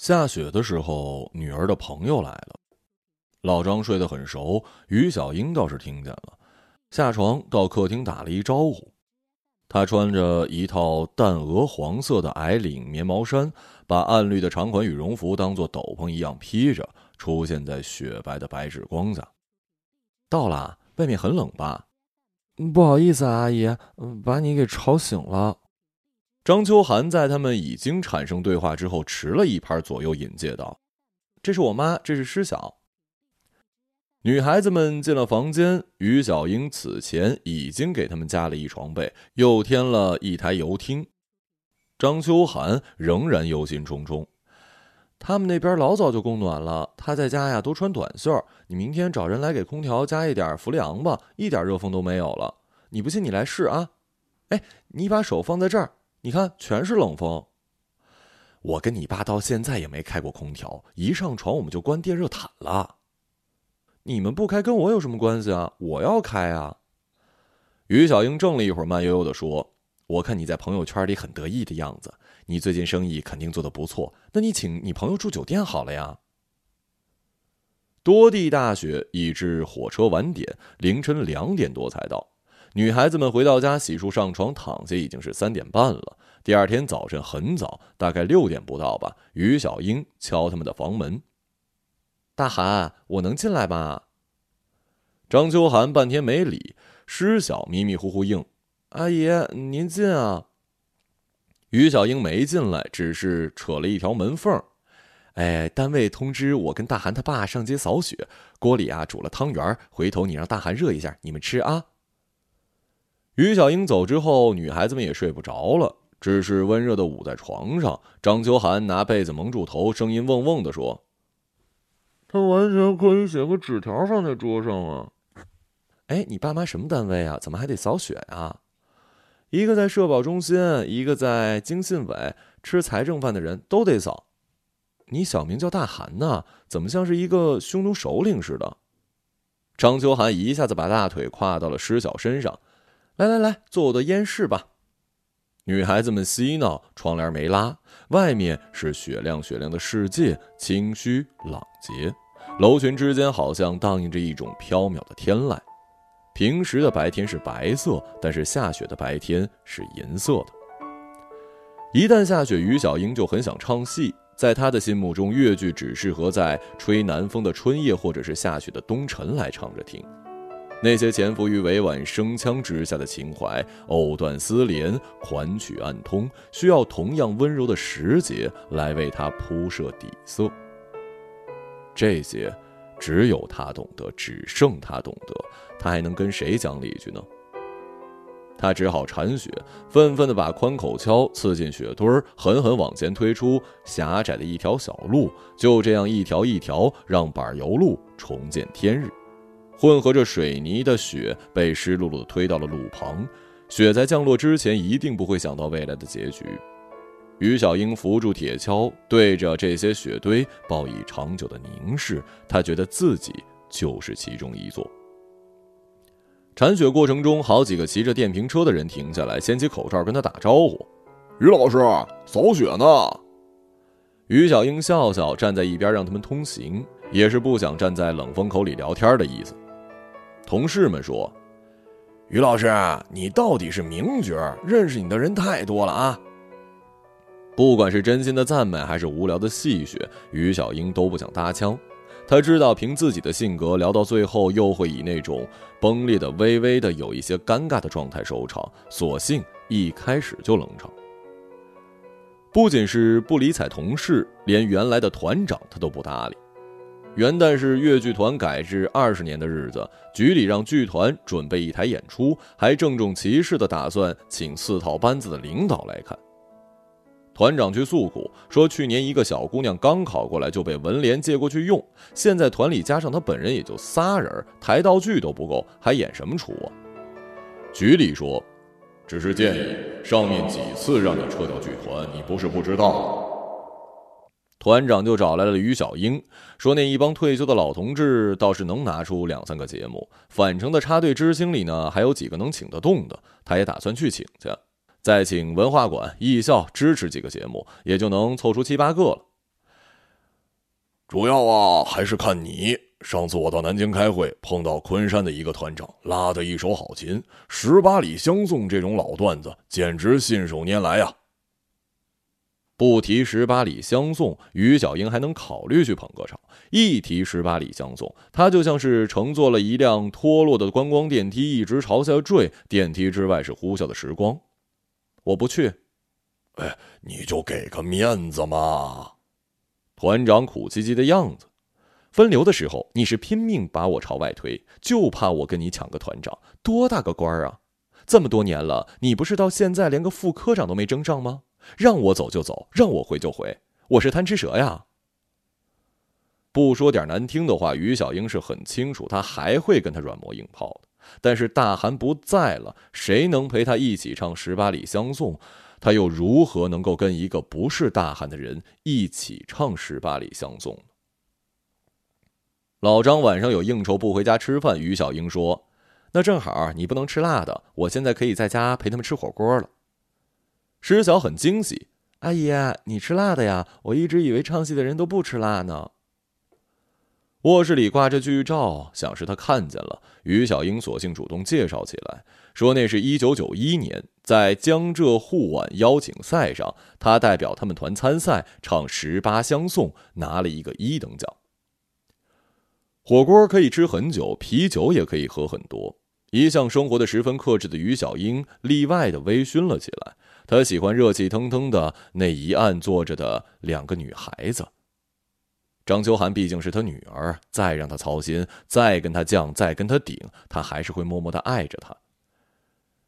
下雪的时候，女儿的朋友来了。老张睡得很熟，于小英倒是听见了，下床到客厅打了一招呼。她穿着一套淡鹅黄色的矮领棉毛衫，把暗绿的长款羽绒服当做斗篷一样披着，出现在雪白的白纸光下。到了，外面很冷吧？不好意思啊，阿姨，把你给吵醒了。张秋寒在他们已经产生对话之后，迟了一拍左右引介道：“这是我妈，这是师小。”女孩子们进了房间，于小英此前已经给他们加了一床被，又添了一台油汀。张秋寒仍然忧心忡忡：“他们那边老早就供暖了，他在家呀都穿短袖。你明天找人来给空调加一点氟利昂吧，一点热风都没有了。你不信你来试啊！哎，你把手放在这儿。”你看，全是冷风。我跟你爸到现在也没开过空调，一上床我们就关电热毯了。你们不开跟我有什么关系啊？我要开啊！于小英怔了一会儿，慢悠悠的说：“我看你在朋友圈里很得意的样子，你最近生意肯定做的不错。那你请你朋友住酒店好了呀。”多地大雪，以致火车晚点，凌晨两点多才到。女孩子们回到家，洗漱上床躺下，已经是三点半了。第二天早晨很早，大概六点不到吧。于小英敲他们的房门：“大寒，我能进来吗？”张秋寒半天没理，施小迷迷糊糊应：“阿姨，您进啊。”于小英没进来，只是扯了一条门缝：“哎，单位通知我跟大寒他爸上街扫雪，锅里啊煮了汤圆，回头你让大寒热一下，你们吃啊。”于小英走之后，女孩子们也睡不着了，只是温热的捂在床上。张秋寒拿被子蒙住头，声音嗡嗡的说：“他完全可以写个纸条放在桌上啊。”哎，你爸妈什么单位啊？怎么还得扫雪啊？一个在社保中心，一个在经信委，吃财政饭的人都得扫。你小名叫大寒呐，怎么像是一个匈奴首领似的？张秋寒一下子把大腿跨到了施小身上。来来来，做我的烟室吧。女孩子们嬉闹，窗帘没拉，外面是雪亮雪亮的世界，清虚朗洁。楼群之间好像荡漾着一种飘渺的天籁。平时的白天是白色，但是下雪的白天是银色的。一旦下雪，于小英就很想唱戏。在她的心目中，越剧只适合在吹南风的春夜，或者是下雪的冬晨来唱着听。那些潜伏于委婉声腔之下的情怀，藕断丝连，款曲暗通，需要同样温柔的时节来为他铺设底色。这些，只有他懂得，只剩他懂得。他还能跟谁讲理去呢？他只好铲雪，愤愤地把宽口锹刺进雪堆儿，狠狠往前推出狭窄的一条小路，就这样一条一条，让柏油路重见天日。混合着水泥的雪被湿漉漉的推到了路旁，雪在降落之前一定不会想到未来的结局。于小英扶住铁锹，对着这些雪堆报以长久的凝视，她觉得自己就是其中一座。铲雪过程中，好几个骑着电瓶车的人停下来，掀起口罩跟他打招呼：“于老师，扫雪呢。”于小英笑笑，站在一边让他们通行，也是不想站在冷风口里聊天的意思。同事们说：“于老师，你到底是名角，认识你的人太多了啊！”不管是真心的赞美，还是无聊的戏谑，于小英都不想搭腔。他知道，凭自己的性格，聊到最后又会以那种崩裂的、微微的、有一些尴尬的状态收场，索性一开始就冷场。不仅是不理睬同事，连原来的团长他都不搭理。元旦是越剧团改制二十年的日子，局里让剧团准备一台演出，还郑重其事的打算请四套班子的领导来看。团长去诉苦说，去年一个小姑娘刚考过来就被文联借过去用，现在团里加上她本人也就仨人，台道具都不够，还演什么出啊？局里说，只是建议上面几次让你撤掉剧团，你不是不知道。团长就找来了于小英，说那一帮退休的老同志倒是能拿出两三个节目，返程的插队知青里呢，还有几个能请得动的，他也打算去请去，再请文化馆、艺校支持几个节目，也就能凑出七八个了。主要啊还是看你。上次我到南京开会，碰到昆山的一个团长，拉的一手好琴，十八里相送这种老段子，简直信手拈来呀。不提十八里相送，于小英还能考虑去捧个场；一提十八里相送，他就像是乘坐了一辆脱落的观光电梯，一直朝下坠，电梯之外是呼啸的时光。我不去，哎，你就给个面子嘛。团长苦唧唧的样子。分流的时候，你是拼命把我朝外推，就怕我跟你抢个团长。多大个官儿啊！这么多年了，你不是到现在连个副科长都没争上吗？让我走就走，让我回就回，我是贪吃蛇呀！不说点难听的话，于小英是很清楚，他还会跟他软磨硬泡的。但是大韩不在了，谁能陪他一起唱《十八里相送》？他又如何能够跟一个不是大韩的人一起唱《十八里相送》？老张晚上有应酬不回家吃饭，于小英说：“那正好，你不能吃辣的，我现在可以在家陪他们吃火锅了。”石晓很惊喜：“阿姨，你吃辣的呀？我一直以为唱戏的人都不吃辣呢。”卧室里挂着剧照，想是他看见了。于小英索性主动介绍起来，说那是一九九一年在江浙沪皖邀请赛上，他代表他们团参赛，唱《十八相送》，拿了一个一等奖。火锅可以吃很久，啤酒也可以喝很多。一向生活的十分克制的于小英例外的微醺了起来。他喜欢热气腾腾的那一岸坐着的两个女孩子。张秋寒毕竟是他女儿，再让他操心，再跟他犟，再跟他顶，他还是会默默的爱着她。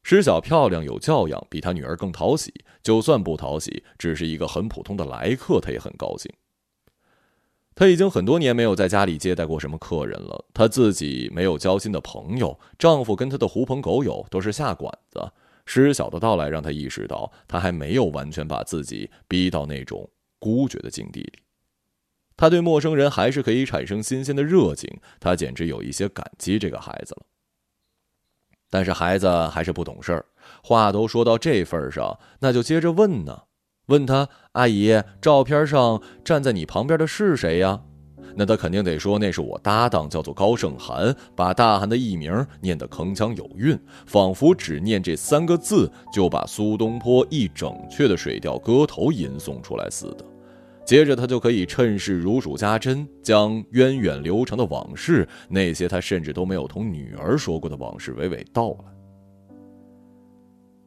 施小漂亮有教养，比他女儿更讨喜。就算不讨喜，只是一个很普通的来客，他也很高兴。他已经很多年没有在家里接待过什么客人了。他自己没有交心的朋友，丈夫跟他的狐朋狗友都是下馆子。施小的到来让他意识到，他还没有完全把自己逼到那种孤绝的境地里。他对陌生人还是可以产生新鲜的热情，他简直有一些感激这个孩子了。但是孩子还是不懂事儿，话都说到这份上，那就接着问呢。问他阿姨，照片上站在你旁边的是谁呀？那他肯定得说那是我搭档，叫做高胜寒，把大韩的艺名念得铿锵有韵，仿佛只念这三个字就把苏东坡一整阙的《水调歌头》吟诵出来似的。接着他就可以趁势如数家珍，将源远流长的往事，那些他甚至都没有同女儿说过的往事娓娓道来。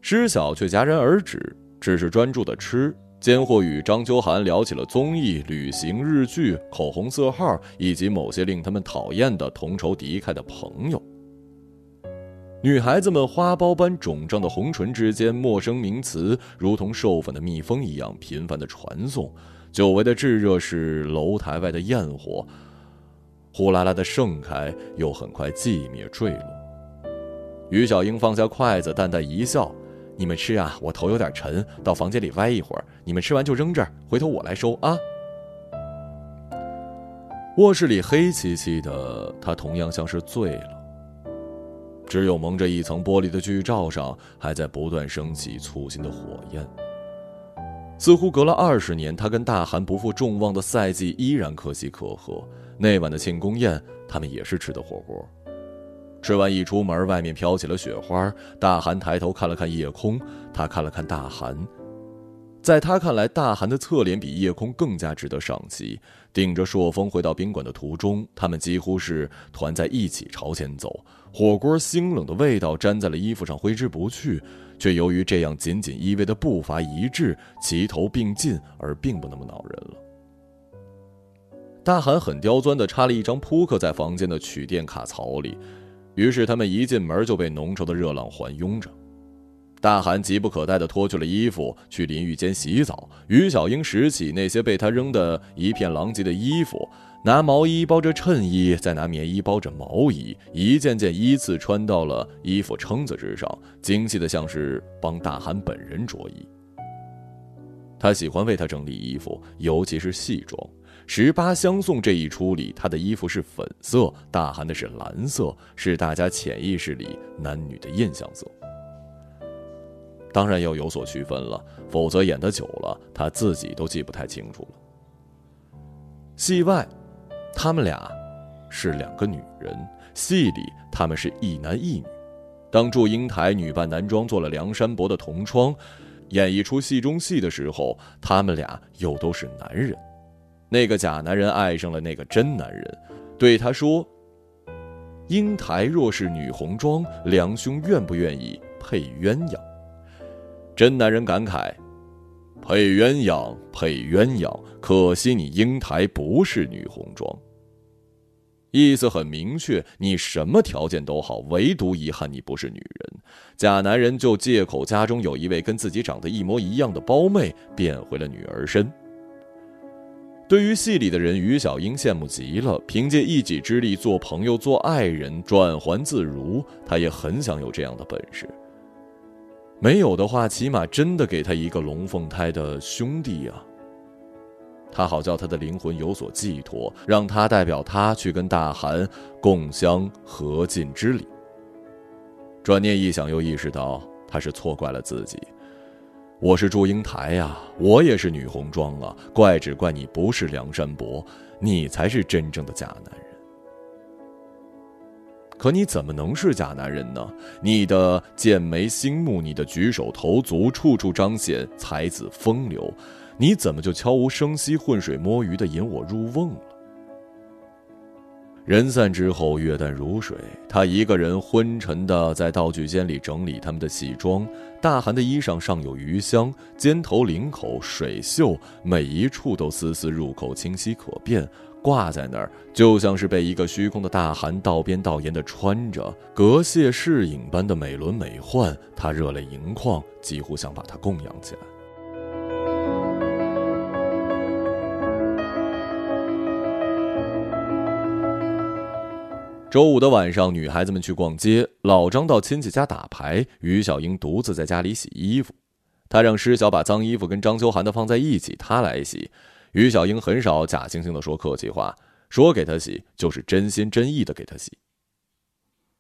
施晓却戛然而止。只是专注的吃，间或与张秋寒聊起了综艺、旅行、日剧、口红色号，以及某些令他们讨厌的同仇敌忾的朋友。女孩子们花苞般肿胀的红唇之间，陌生名词如同授粉的蜜蜂一样频繁的传送。久违的炙热是楼台外的焰火，呼啦啦的盛开，又很快寂灭坠落。于小英放下筷子，淡淡一笑。你们吃啊，我头有点沉，到房间里歪一会儿。你们吃完就扔这儿，回头我来收啊。卧室里黑漆漆的，他同样像是醉了。只有蒙着一层玻璃的剧照上，还在不断升起粗心的火焰。似乎隔了二十年，他跟大韩不负众望的赛季依然可喜可贺。那晚的庆功宴，他们也是吃的火锅。吃完一出门，外面飘起了雪花。大韩抬头看了看夜空，他看了看大韩，在他看来，大韩的侧脸比夜空更加值得赏析。顶着朔风回到宾馆的途中，他们几乎是团在一起朝前走。火锅腥冷的味道粘在了衣服上，挥之不去。却由于这样紧紧依偎的步伐一致，齐头并进，而并不那么恼人了。大韩很刁钻地插了一张扑克在房间的取电卡槽里。于是他们一进门就被浓稠的热浪环拥着，大韩急不可待地脱去了衣服去淋浴间洗澡。于小英拾起那些被他扔得一片狼藉的衣服，拿毛衣包着衬衣，再拿棉衣包着毛衣，一件件依次穿到了衣服撑子之上，精细的像是帮大韩本人着衣。他喜欢为他整理衣服，尤其是戏装。十八相送这一出里，他的衣服是粉色，大韩的是蓝色，是大家潜意识里男女的印象色。当然要有所区分了，否则演得久了，他自己都记不太清楚了。戏外，他们俩是两个女人，戏里他们是一男一女。当祝英台女扮男装做了梁山伯的同窗，演一出戏中戏的时候，他们俩又都是男人。那个假男人爱上了那个真男人，对他说：“英台若是女红妆，梁兄愿不愿意配鸳鸯？”真男人感慨：“配鸳鸯，配鸳鸯，可惜你英台不是女红妆。”意思很明确，你什么条件都好，唯独遗憾你不是女人。假男人就借口家中有一位跟自己长得一模一样的胞妹，变回了女儿身。对于戏里的人，于小英羡慕极了。凭借一己之力做朋友、做爱人，转还自如，她也很想有这样的本事。没有的话，起码真的给他一个龙凤胎的兄弟啊。他好叫他的灵魂有所寄托，让他代表他去跟大汗共襄和尽之礼。转念一想，又意识到他是错怪了自己。我是祝英台呀，我也是女红妆啊，怪只怪你不是梁山伯，你才是真正的假男人。可你怎么能是假男人呢？你的剑眉星目，你的举手投足，处处彰显才子风流。你怎么就悄无声息、浑水摸鱼的引我入瓮了？人散之后，月淡如水。他一个人昏沉的在道具间里整理他们的戏装。大寒的衣裳上有余香，肩头、领口、水袖，每一处都丝丝入口，清晰可辨，挂在那儿，就像是被一个虚空的大寒道边道沿的穿着，隔谢侍影般的美轮美奂。他热泪盈眶，几乎想把他供养起来。周五的晚上，女孩子们去逛街，老张到亲戚家打牌，于小英独自在家里洗衣服。她让施小把脏衣服跟张秋寒的放在一起，她来洗。于小英很少假惺惺的说客气话，说给她洗就是真心真意的给她洗。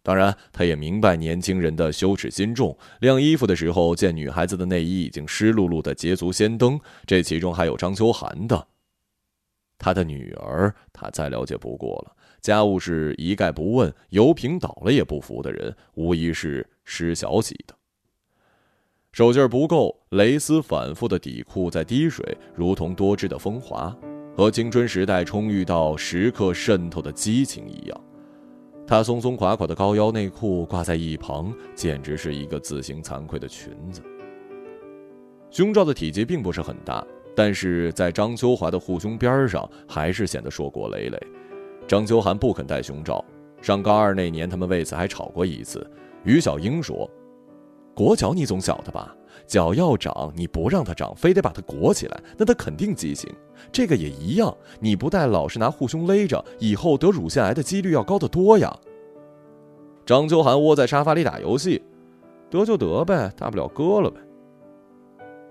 当然，她也明白年轻人的羞耻心重，晾衣服的时候见女孩子的内衣已经湿漉漉的捷足先登，这其中还有张秋寒的。他的女儿，他再了解不过了。家务事一概不问，油瓶倒了也不扶的人，无疑是施小喜的。手劲儿不够，蕾丝反复的底裤在滴水，如同多汁的风华，和青春时代充裕到时刻渗透的激情一样。她松松垮垮的高腰内裤挂在一旁，简直是一个自行惭愧的裙子。胸罩的体积并不是很大。但是在张秋华的护胸边上，还是显得硕果累累。张秋寒不肯戴胸罩，上高二那年，他们为此还吵过一次。于小英说：“裹脚你总晓得吧？脚要长，你不让它长，非得把它裹起来，那它肯定畸形。这个也一样，你不戴，老是拿护胸勒着，以后得乳腺癌的几率要高得多呀。”张秋寒窝在沙发里打游戏，得就得呗，大不了割了呗。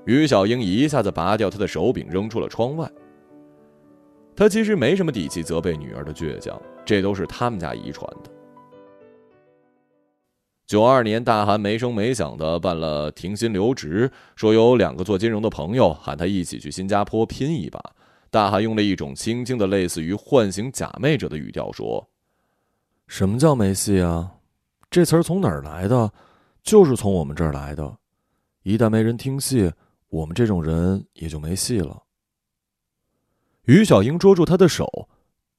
于小英一下子拔掉他的手柄，扔出了窗外。他其实没什么底气责备女儿的倔强，这都是他们家遗传的。九二年，大韩没声没响的办了停薪留职，说有两个做金融的朋友喊他一起去新加坡拼一把。大韩用了一种轻轻的、类似于唤醒假寐者的语调说：“什么叫没戏啊？这词儿从哪儿来的？就是从我们这儿来的。一旦没人听戏。”我们这种人也就没戏了。于小英捉住他的手：“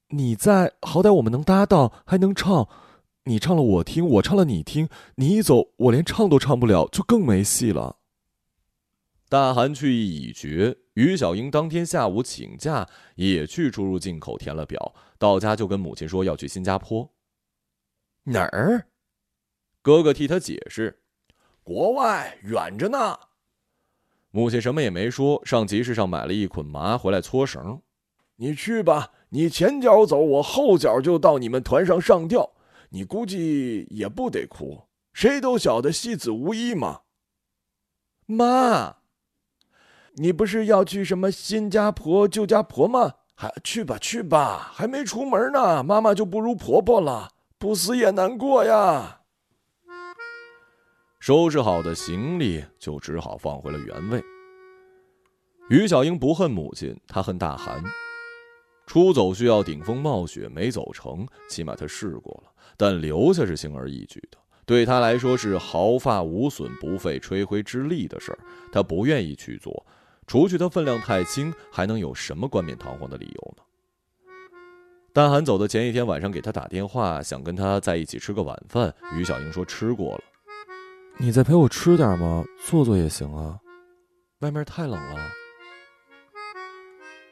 你在，好歹我们能搭档，还能唱。你唱了我听，我唱了你听。你一走，我连唱都唱不了，就更没戏了。”大韩去意已决，于小英当天下午请假，也去出入境口填了表。到家就跟母亲说要去新加坡。哪儿？哥哥替他解释：“国外，远着呢。”母亲什么也没说，上集市上买了一捆麻回来搓绳。你去吧，你前脚走，我后脚就到你们团上上吊。你估计也不得哭，谁都晓得戏子无依嘛。妈，你不是要去什么新家婆、旧家婆吗？还去吧去吧，还没出门呢，妈妈就不如婆婆了，不死也难过呀。收拾好的行李，就只好放回了原位。于小英不恨母亲，她恨大寒。出走需要顶风冒雪，没走成，起码他试过了。但留下是轻而易举的，对他来说是毫发无损、不费吹灰之力的事儿。他不愿意去做，除去他分量太轻，还能有什么冠冕堂皇的理由呢？大韩走的前一天晚上给他打电话，想跟他在一起吃个晚饭。于小英说吃过了。你再陪我吃点吗？坐坐也行啊。外面太冷了。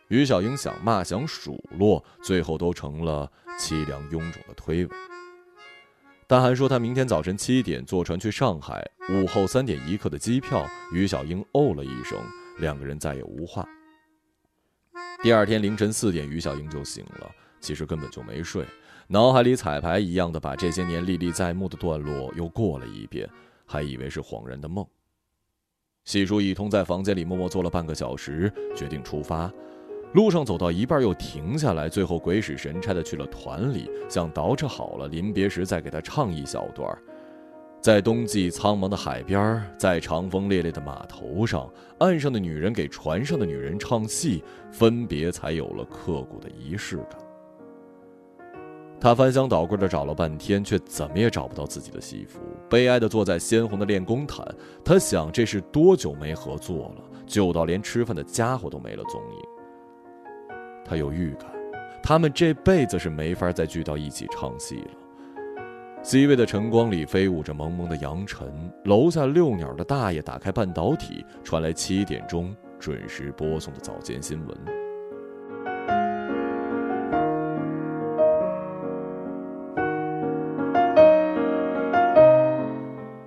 于小英想骂想数落，最后都成了凄凉臃肿的推诿。大韩说他明天早晨七点坐船去上海，午后三点一刻的机票。于小英哦了一声，两个人再也无话。第二天凌晨四点，于小英就醒了，其实根本就没睡，脑海里彩排一样的把这些年历历在目的段落又过了一遍，还以为是恍然的梦。洗漱一通，在房间里默默坐了半个小时，决定出发。路上走到一半又停下来，最后鬼使神差的去了团里，想捯饬好了临别时再给他唱一小段。在冬季苍茫的海边，在长风烈烈的码头上，岸上的女人给船上的女人唱戏，分别才有了刻骨的仪式感。他翻箱倒柜的找了半天，却怎么也找不到自己的西服，悲哀的坐在鲜红的练功毯。他想，这是多久没合作了，久到连吃饭的家伙都没了踪影。他有预感，他们这辈子是没法再聚到一起唱戏了。C 位的晨光里飞舞着蒙蒙的扬尘，楼下遛鸟的大爷打开半导体，传来七点钟准时播送的早间新闻。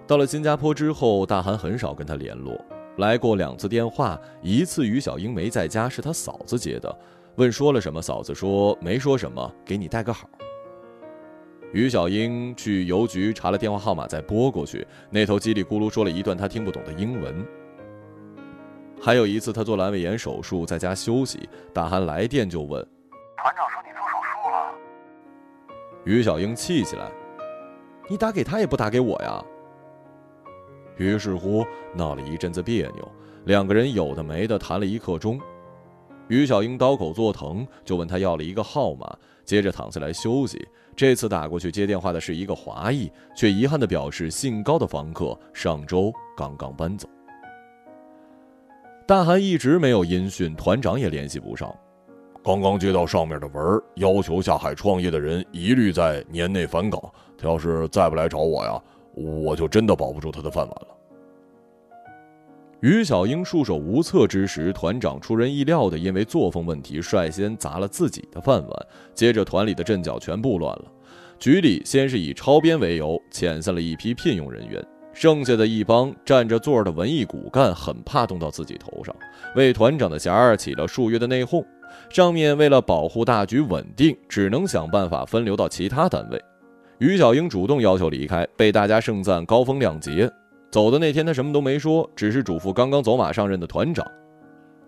到了新加坡之后，大韩很少跟他联络，来过两次电话，一次于小英没在家，是他嫂子接的。问说了什么？嫂子说没说什么，给你带个好。于小英去邮局查了电话号码，再拨过去，那头叽里咕噜说了一段她听不懂的英文。还有一次，他做阑尾炎手术，在家休息，大韩来电就问：“团长说你做手术了？”于小英气起来：“你打给他也不打给我呀！”于是乎闹了一阵子别扭，两个人有的没的谈了一刻钟。于小英刀口作疼，就问他要了一个号码，接着躺下来休息。这次打过去接电话的是一个华裔，却遗憾地表示姓高的房客上周刚刚搬走。大韩一直没有音讯，团长也联系不上。刚刚接到上面的文要求下海创业的人一律在年内返岗。他要是再不来找我呀，我就真的保不住他的饭碗了。于小英束手无策之时，团长出人意料的因为作风问题，率先砸了自己的饭碗。接着，团里的阵脚全部乱了。局里先是以超编为由遣散了一批聘用人员，剩下的一帮占着座的文艺骨干很怕动到自己头上，为团长的衔儿起了数月的内讧。上面为了保护大局稳定，只能想办法分流到其他单位。于小英主动要求离开，被大家盛赞高风亮节。走的那天，他什么都没说，只是嘱咐刚刚走马上任的团长：“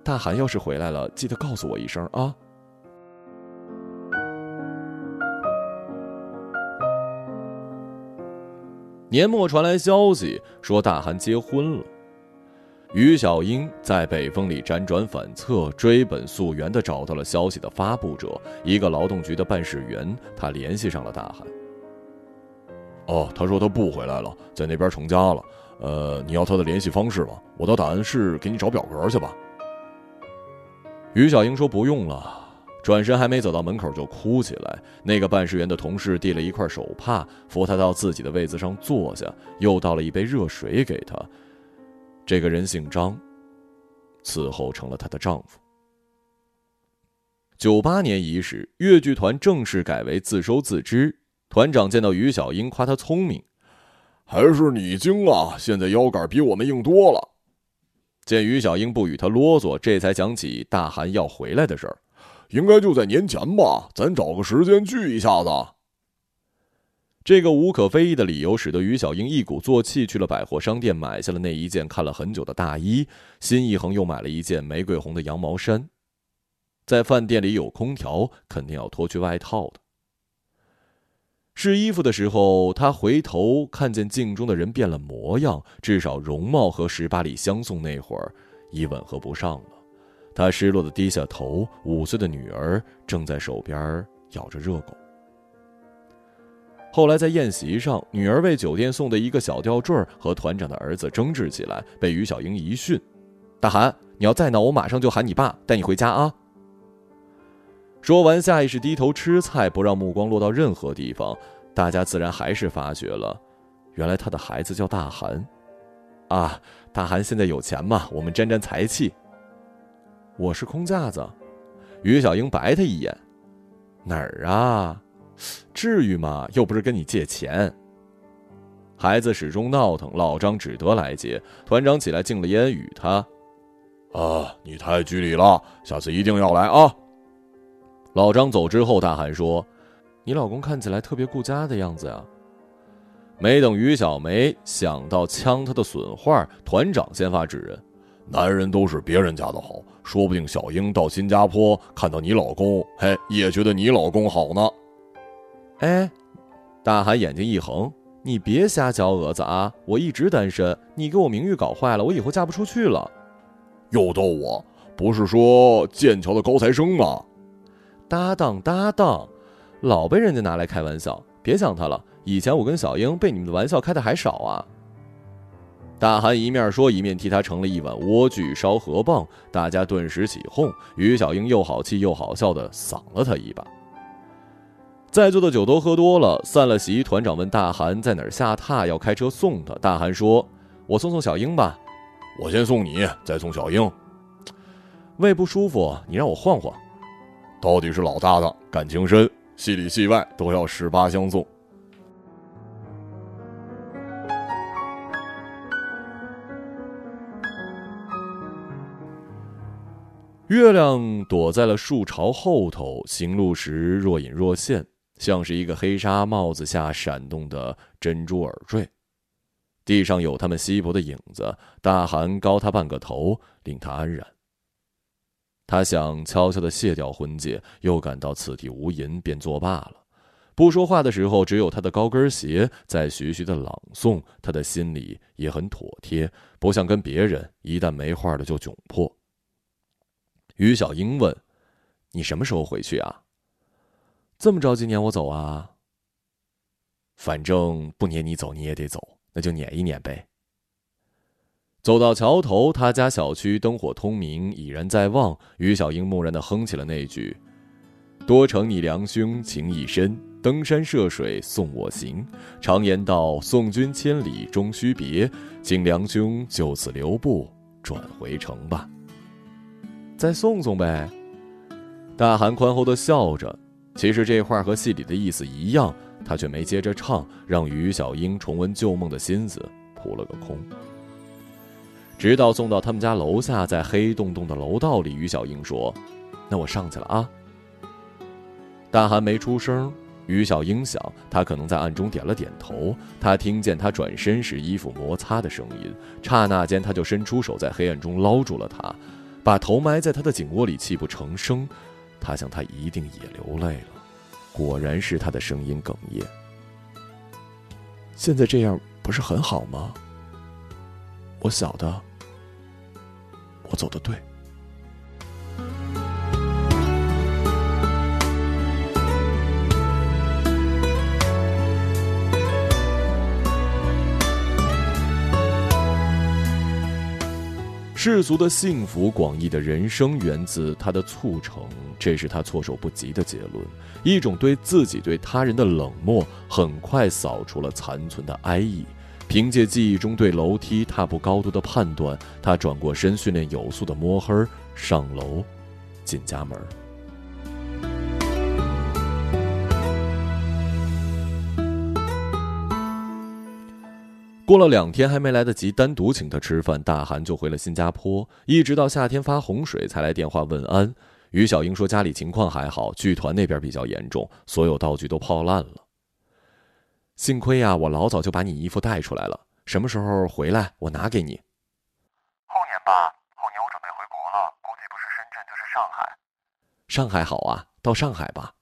大韩要是回来了，记得告诉我一声啊。”年末传来消息说大韩结婚了，于小英在北风里辗转反侧，追本溯源的找到了消息的发布者，一个劳动局的办事员，他联系上了大韩。哦，他说他不回来了，在那边成家了。呃，你要他的联系方式吗？我到档案室给你找表格去吧。于小英说不用了，转身还没走到门口就哭起来。那个办事员的同事递了一块手帕，扶他到自己的位子上坐下，又倒了一杯热水给他。这个人姓张，此后成了她的丈夫。九八年伊始，越剧团正式改为自收自支。团长见到于小英，夸她聪明。还是你精啊！现在腰杆比我们硬多了。见于小英不与他啰嗦，这才想起大韩要回来的事儿，应该就在年前吧。咱找个时间聚一下子。这个无可非议的理由，使得于小英一鼓作气去了百货商店，买下了那一件看了很久的大衣。心一横，又买了一件玫瑰红的羊毛衫。在饭店里有空调，肯定要脱去外套的。试衣服的时候，他回头看见镜中的人变了模样，至少容貌和十八里相送那会儿已吻合不上了。他失落的低下头，五岁的女儿正在手边咬着热狗。后来在宴席上，女儿为酒店送的一个小吊坠和团长的儿子争执起来，被于小英一训：“大韩，你要再闹，我马上就喊你爸带你回家啊！”说完，下意识低头吃菜，不让目光落到任何地方。大家自然还是发觉了，原来他的孩子叫大韩。啊，大韩现在有钱嘛？我们沾沾财气。我是空架子。于小英白他一眼：“哪儿啊？”至于吗？又不是跟你借钱。孩子始终闹腾，老张只得来接。团长起来敬了烟，与他：“啊，你太拘礼了，下次一定要来啊。”老张走之后，大喊说：“你老公看起来特别顾家的样子呀。”没等于小梅想到呛他的损话，团长先发制人：“男人都是别人家的好，说不定小英到新加坡看到你老公，嘿，也觉得你老公好呢。”哎，大韩眼睛一横：“你别瞎嚼蛾子啊！我一直单身，你给我名誉搞坏了，我以后嫁不出去了。”又逗我，不是说剑桥的高材生吗？搭档搭档，老被人家拿来开玩笑，别想他了。以前我跟小英被你们的玩笑开的还少啊。大韩一面说，一面替他盛了一碗莴苣烧河蚌，大家顿时起哄。于小英又好气又好笑的搡了他一把。在座的酒都喝多了，散了席。团长问大韩在哪儿下榻，要开车送他。大韩说：“我送送小英吧。”“我先送你，再送小英。”“胃不舒服，你让我晃晃。”“到底是老搭档，感情深，戏里戏外都要十八相送。”月亮躲在了树巢后头，行路时若隐若现。像是一个黑纱帽子下闪动的珍珠耳坠，地上有他们稀薄的影子。大寒高他半个头，令他安然。他想悄悄的卸掉婚戒，又感到此地无银，便作罢了。不说话的时候，只有他的高跟鞋在徐徐的朗诵。他的心里也很妥帖，不像跟别人一旦没话了就窘迫。于小英问：“你什么时候回去啊？”这么着急撵我走啊？反正不撵你走你也得走，那就撵一撵呗。走到桥头，他家小区灯火通明，已然在望。于小英木然的哼起了那句：“多承你良兄情意深，登山涉水送我行。常言道，送君千里终须别，请良兄就此留步，转回城吧。再送送呗。”大韩宽厚的笑着。其实这话和戏里的意思一样，他却没接着唱，让于小英重温旧梦的心思扑了个空。直到送到他们家楼下，在黑洞洞的楼道里，于小英说：“那我上去了啊。”大韩没出声，于小英想，他可能在暗中点了点头。他听见他转身时衣服摩擦的声音，刹那间他就伸出手，在黑暗中捞住了他，把头埋在他的颈窝里，泣不成声。他想，他一定也流泪了。果然是他的声音哽咽。现在这样不是很好吗？我晓得，我走的对。世俗的幸福，广义的人生，源自他的促成，这是他措手不及的结论。一种对自己、对他人的冷漠，很快扫除了残存的哀意。凭借记忆中对楼梯踏步高度的判断，他转过身，训练有素的摸黑上楼，进家门。过了两天，还没来得及单独请他吃饭，大韩就回了新加坡，一直到夏天发洪水才来电话问安。于小英说家里情况还好，剧团那边比较严重，所有道具都泡烂了。幸亏呀，我老早就把你衣服带出来了，什么时候回来我拿给你。后年吧，后年我准备回国了，估计不是深圳就是上海。上海好啊，到上海吧。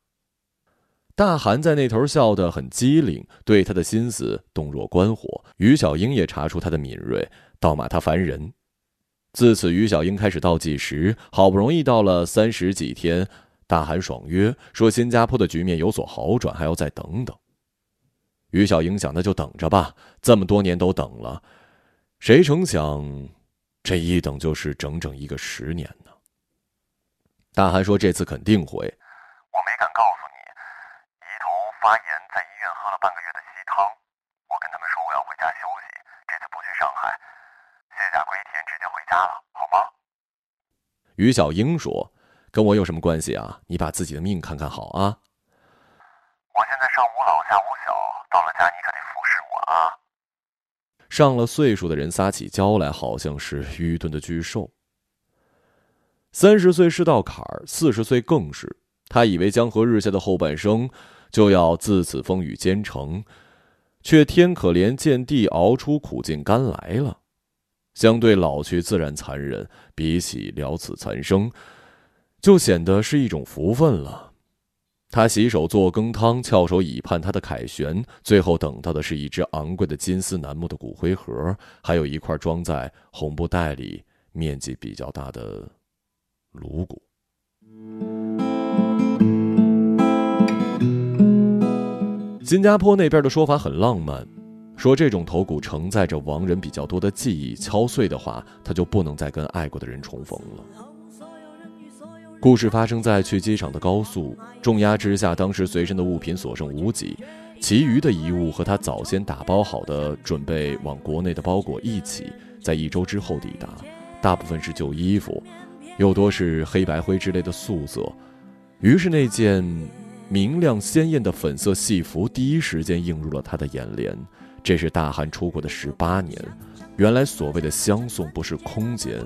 大韩在那头笑得很机灵，对他的心思洞若观火。于小英也查出他的敏锐，倒骂他烦人。自此，于小英开始倒计时，好不容易到了三十几天，大韩爽约说新加坡的局面有所好转，还要再等等。于小英想，那就等着吧，这么多年都等了，谁成想，这一等就是整整一个十年呢。大韩说这次肯定回，我没敢告诉你，姨头发炎，在医院喝了半个月的稀汤。我跟他们说我要回家休息，这次不去上海。卸甲归田，直接回家了，好吗？于小英说：“跟我有什么关系啊？你把自己的命看看好啊！”我现在上无老下无小，到了家你可得服侍我啊！上了岁数的人撒起娇来，好像是愚钝的巨兽。三十岁是道坎儿，四十岁更是。他以为江河日下的后半生就要自此风雨兼程，却天可怜见地熬出苦尽甘来了。相对老去自然残忍，比起了此残生，就显得是一种福分了。他洗手做羹汤，翘首以盼他的凯旋，最后等到的是一只昂贵的金丝楠木的骨灰盒，还有一块装在红布袋里、面积比较大的颅骨。新加坡那边的说法很浪漫。说这种头骨承载着亡人比较多的记忆，敲碎的话，他就不能再跟爱过的人重逢了。故事发生在去机场的高速，重压之下，当时随身的物品所剩无几，其余的遗物和他早先打包好的准备往国内的包裹一起，在一周之后抵达，大部分是旧衣服，又多是黑白灰之类的素色，于是那件明亮鲜艳的粉色戏服第一时间映入了他的眼帘。这是大汉出国的十八年，原来所谓的相送不是空间，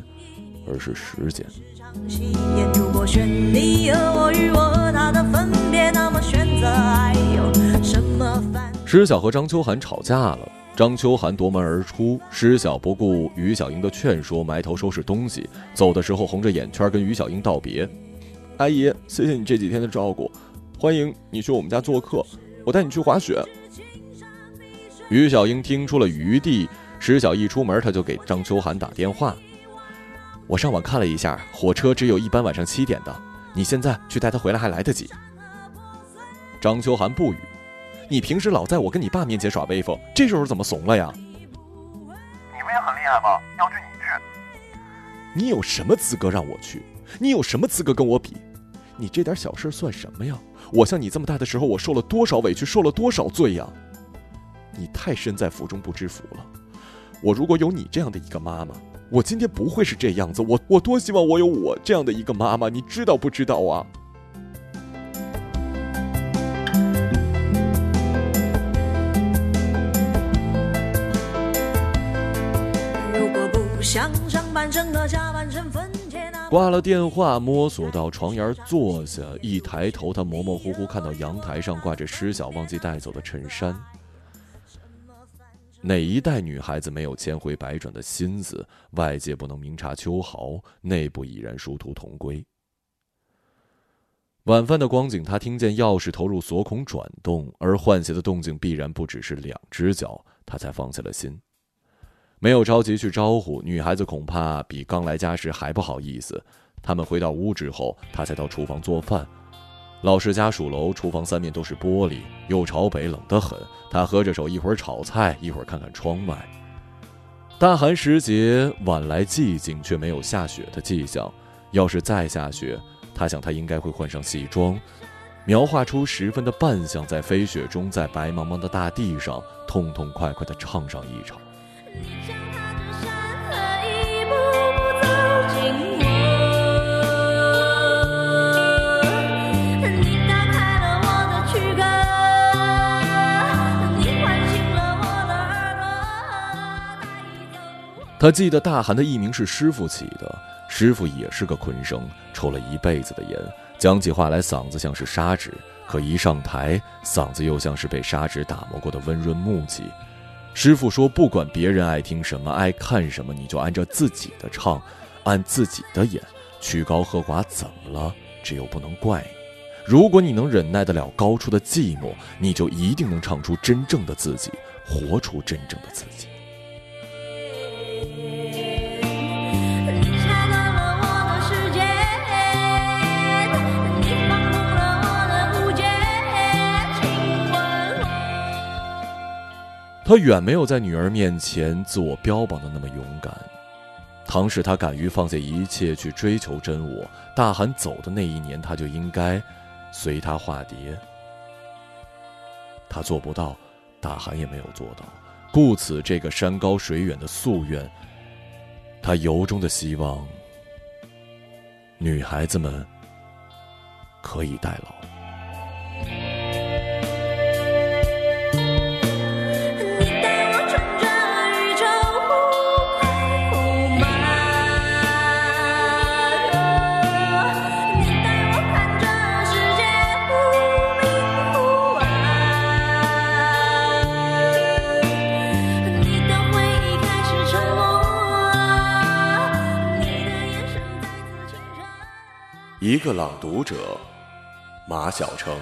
而是时间。施小和张秋寒吵架了，张秋寒夺门而出，施小不顾于小英的劝说，埋头收拾东西，走的时候红着眼圈跟于小英道别：“阿姨，谢谢你这几天的照顾，欢迎你去我们家做客，我带你去滑雪。”于小英听出了余地，石小一出门，他就给张秋寒打电话。我上网看了一下，火车只有一班晚上七点的，你现在去带他回来还来得及。张秋寒不语，你平时老在我跟你爸面前耍威风，这时候怎么怂了呀？你不也很厉害吗？要去你去。你有什么资格让我去？你有什么资格跟我比？你这点小事算什么呀？我像你这么大的时候，我受了多少委屈，受了多少罪呀？你太身在福中不知福了。我如果有你这样的一个妈妈，我今天不会是这样子。我我多希望我有我这样的一个妈妈，你知道不知道啊？挂了电话，摸索到床沿坐下，一抬头，他模模糊糊看到阳台上挂着施小忘记带走的衬衫。哪一代女孩子没有千回百转的心思？外界不能明察秋毫，内部已然殊途同归。晚饭的光景，他听见钥匙投入锁孔转动，而换鞋的动静必然不只是两只脚，他才放下了心。没有着急去招呼女孩子，恐怕比刚来家时还不好意思。他们回到屋之后，他才到厨房做饭。老式家属楼，厨房三面都是玻璃，又朝北，冷得很。他合着手，一会儿炒菜，一会儿看看窗外。大寒时节，晚来寂静，却没有下雪的迹象。要是再下雪，他想他应该会换上西装，描画出十分的扮相，在飞雪中，在白茫茫的大地上，痛痛快快地唱上一场。你他记得大韩的艺名是师傅起的，师傅也是个昆生，抽了一辈子的烟，讲起话来嗓子像是砂纸，可一上台，嗓子又像是被砂纸打磨过的温润木器。师傅说：“不管别人爱听什么，爱看什么，你就按照自己的唱，按自己的演，曲高和寡怎么了？只有不能怪你。如果你能忍耐得了高处的寂寞，你就一定能唱出真正的自己，活出真正的自己。”他远没有在女儿面前自我标榜的那么勇敢。倘使他敢于放下一切去追求真我，大韩走的那一年，他就应该随他化蝶。他做不到，大韩也没有做到，故此这个山高水远的夙愿，他由衷的希望女孩子们可以代劳。一个朗读者，马晓成。